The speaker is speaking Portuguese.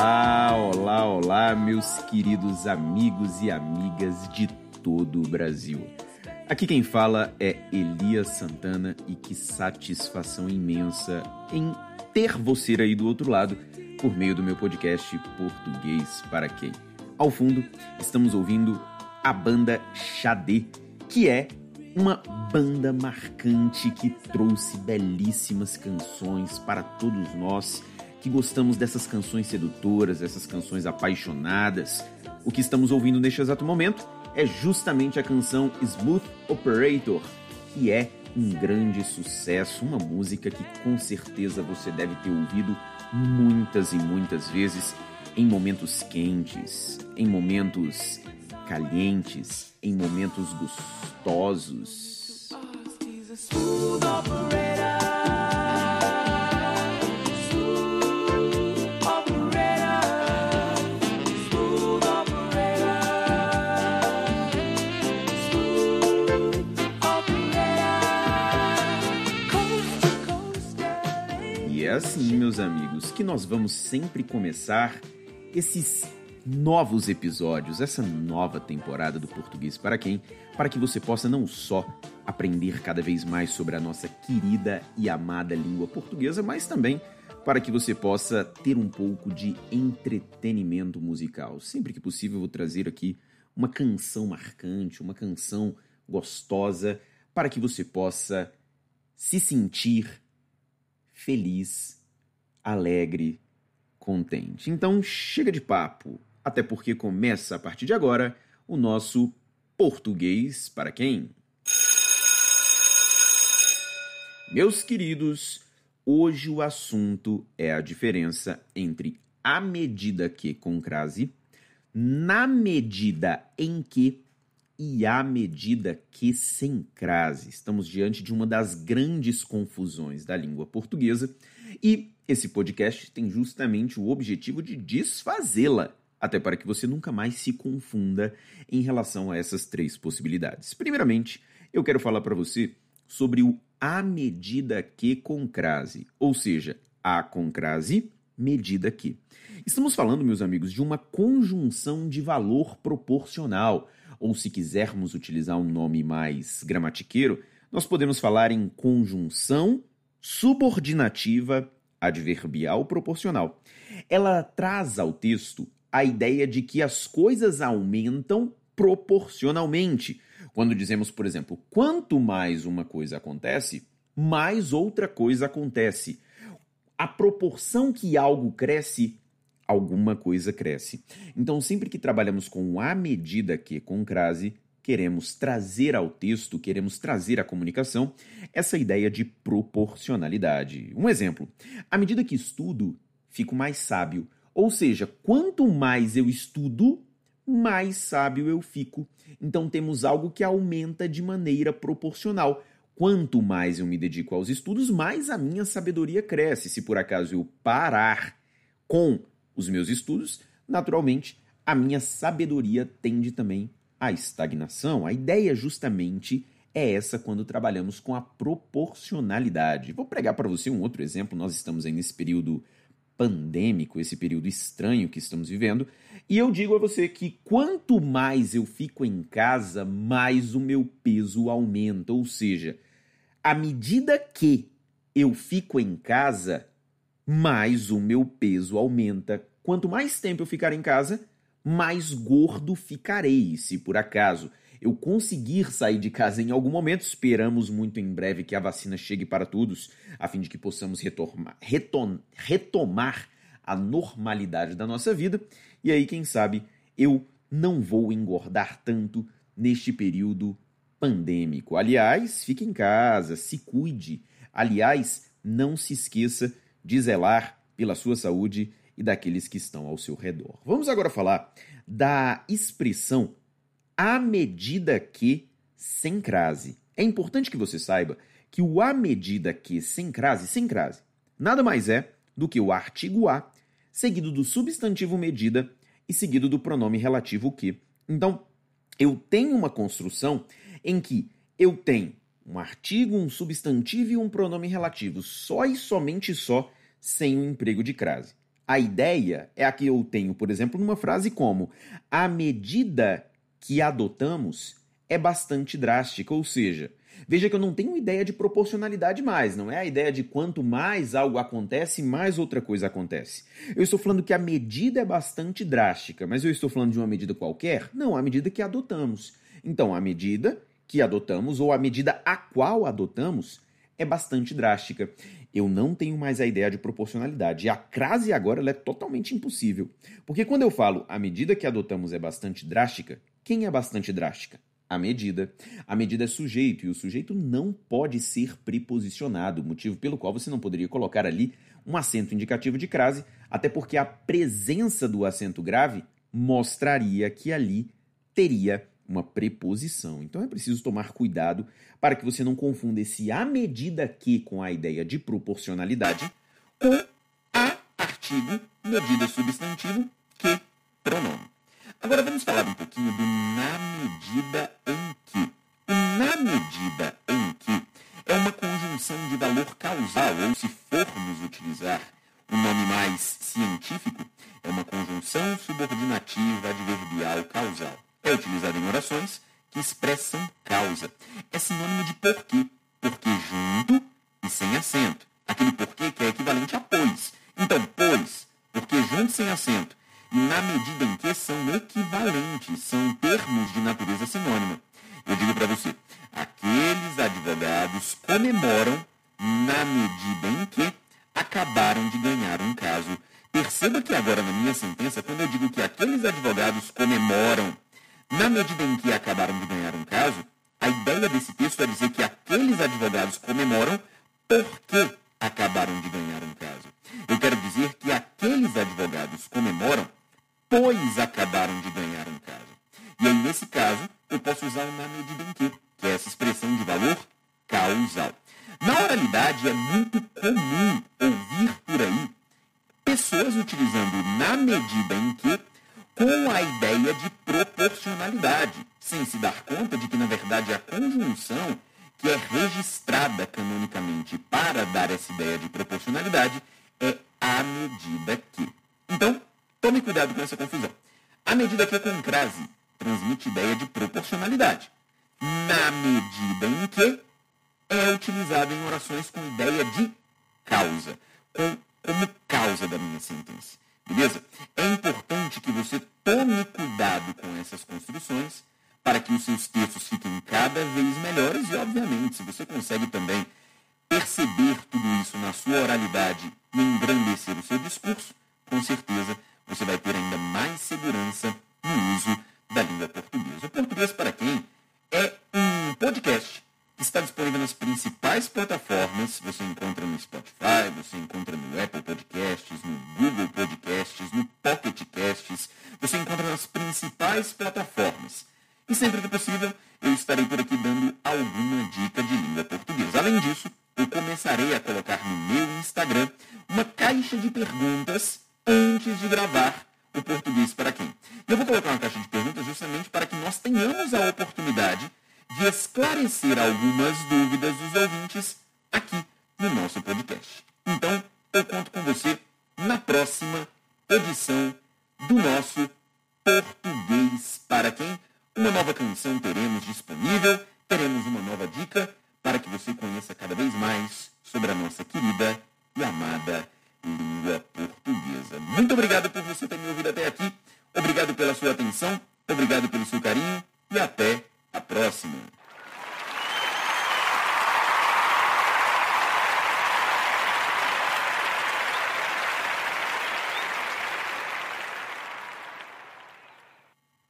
Olá, meus queridos amigos e amigas de todo o Brasil. Aqui quem fala é Elias Santana e que satisfação imensa em ter você aí do outro lado por meio do meu podcast Português para quem. Ao fundo, estamos ouvindo a banda Xadê, que é uma banda marcante que trouxe belíssimas canções para todos nós que gostamos dessas canções sedutoras, dessas canções apaixonadas. O que estamos ouvindo neste exato momento é justamente a canção Smooth Operator, que é um grande sucesso, uma música que com certeza você deve ter ouvido muitas e muitas vezes em momentos quentes, em momentos calientes, em momentos gostosos. E é assim, meus amigos, que nós vamos sempre começar esses novos episódios, essa nova temporada do Português para quem, para que você possa não só aprender cada vez mais sobre a nossa querida e amada língua portuguesa, mas também para que você possa ter um pouco de entretenimento musical. Sempre que possível, eu vou trazer aqui uma canção marcante, uma canção gostosa, para que você possa se sentir feliz, alegre, contente. Então, chega de papo, até porque começa a partir de agora o nosso português para quem? Meus queridos, hoje o assunto é a diferença entre a medida que com crase, na medida em que e à medida que sem crase. Estamos diante de uma das grandes confusões da língua portuguesa e esse podcast tem justamente o objetivo de desfazê-la, até para que você nunca mais se confunda em relação a essas três possibilidades. Primeiramente, eu quero falar para você sobre o à medida que com crase, ou seja, a com crase, medida que. Estamos falando, meus amigos, de uma conjunção de valor proporcional, ou se quisermos utilizar um nome mais gramatiqueiro, nós podemos falar em conjunção subordinativa adverbial proporcional. Ela traz ao texto a ideia de que as coisas aumentam proporcionalmente. Quando dizemos, por exemplo, quanto mais uma coisa acontece, mais outra coisa acontece. A proporção que algo cresce, alguma coisa cresce. Então, sempre que trabalhamos com a medida que com crase, queremos trazer ao texto, queremos trazer à comunicação essa ideia de proporcionalidade. Um exemplo: à medida que estudo, fico mais sábio. Ou seja, quanto mais eu estudo, mais sábio eu fico. Então temos algo que aumenta de maneira proporcional. Quanto mais eu me dedico aos estudos, mais a minha sabedoria cresce. Se por acaso eu parar com os meus estudos, naturalmente a minha sabedoria tende também à estagnação. A ideia justamente é essa quando trabalhamos com a proporcionalidade. Vou pregar para você um outro exemplo. Nós estamos aí nesse período pandêmico, esse período estranho que estamos vivendo, e eu digo a você que quanto mais eu fico em casa, mais o meu peso aumenta, ou seja, à medida que eu fico em casa, mais o meu peso aumenta. Quanto mais tempo eu ficar em casa, mais gordo ficarei. Se por acaso eu conseguir sair de casa em algum momento, esperamos muito em breve que a vacina chegue para todos, a fim de que possamos retomar, retom, retomar a normalidade da nossa vida. E aí, quem sabe, eu não vou engordar tanto neste período pandêmico. Aliás, fique em casa, se cuide. Aliás, não se esqueça de zelar pela sua saúde e daqueles que estão ao seu redor. Vamos agora falar da expressão à medida que sem crase. É importante que você saiba que o à medida que sem crase, sem crase, nada mais é do que o artigo a seguido do substantivo medida e seguido do pronome relativo que. Então, eu tenho uma construção em que eu tenho um artigo, um substantivo e um pronome relativo, só e somente só, sem o emprego de crase. A ideia é a que eu tenho, por exemplo, numa frase como: a medida que adotamos é bastante drástica, ou seja, veja que eu não tenho ideia de proporcionalidade mais, não é a ideia de quanto mais algo acontece, mais outra coisa acontece. Eu estou falando que a medida é bastante drástica, mas eu estou falando de uma medida qualquer? Não, a medida que adotamos. Então, a medida que adotamos, ou a medida a qual adotamos, é bastante drástica. Eu não tenho mais a ideia de proporcionalidade. E a crase agora é totalmente impossível. Porque quando eu falo a medida que adotamos é bastante drástica, quem é bastante drástica? A medida. A medida é sujeito e o sujeito não pode ser preposicionado, motivo pelo qual você não poderia colocar ali um acento indicativo de crase, até porque a presença do acento grave mostraria que ali teria uma preposição. Então é preciso tomar cuidado para que você não confunda esse à medida que com a ideia de proporcionalidade com a artigo, medida substantivo, que pronome. Agora vamos falar um pouquinho do na medida em que. O na medida em que é uma conjunção de valor causal, ou se formos utilizar um nome mais científico, é uma conjunção subordinativa adverbial causal. É utilizado em orações que expressam causa. É sinônimo de porquê. Porquê junto e sem acento. Aquele porquê que é equivalente a pois. Então, pois, porquê junto sem acento. E na medida em que são equivalentes, são termos de natureza sinônima. Eu digo para você, aqueles advogados comemoram na medida em que acabaram de ganhar um caso. Perceba que agora na minha sentença, quando eu digo que aqueles advogados comemoram na medida em que acabaram de ganhar um caso, a ideia desse texto é dizer que aqueles advogados comemoram porque acabaram de ganhar um caso. Eu quero dizer que aqueles advogados comemoram pois acabaram de ganhar um caso. E aí, nesse caso, eu posso usar o na medida em que, que é essa expressão de valor causal. Na oralidade, é muito comum ouvir por aí pessoas utilizando na medida em que com a ideia de proporcionalidade, sem se dar conta de que, na verdade, a conjunção que é registrada canonicamente para dar essa ideia de proporcionalidade é a medida que. Então, tome cuidado com essa confusão. A medida que é com crase transmite ideia de proporcionalidade. Na medida em que é utilizada em orações com ideia de causa, com, como causa da minha sentença. Beleza? É importante que você tome cuidado com essas construções para que os seus textos fiquem cada vez melhores e, obviamente, se você consegue também perceber tudo isso na sua oralidade e engrandecer o seu discurso, com certeza você vai ter ainda mais segurança no uso da língua portuguesa. O Português para Quem é um podcast Está disponível nas principais plataformas. Você encontra no Spotify, você encontra no Apple Podcasts, no Google Podcasts, no Pocket Casts. Você encontra nas principais plataformas. E sempre que possível, eu estarei por aqui dando alguma dica de língua portuguesa. Além disso, eu começarei a colocar no meu Instagram uma caixa de perguntas antes de gravar o português para quem. Eu vou colocar uma caixa de perguntas justamente para que nós tenhamos a oportunidade de esclarecer algumas dúvidas dos ouvintes aqui no nosso podcast. Então, eu conto com você na próxima edição do nosso Português para quem? Uma nova canção teremos disponível, teremos uma nova dica para que você conheça cada vez mais sobre a nossa querida e amada língua portuguesa. Muito obrigado por você ter me ouvido até aqui. Obrigado pela sua atenção, obrigado pelo seu carinho e até a próxima.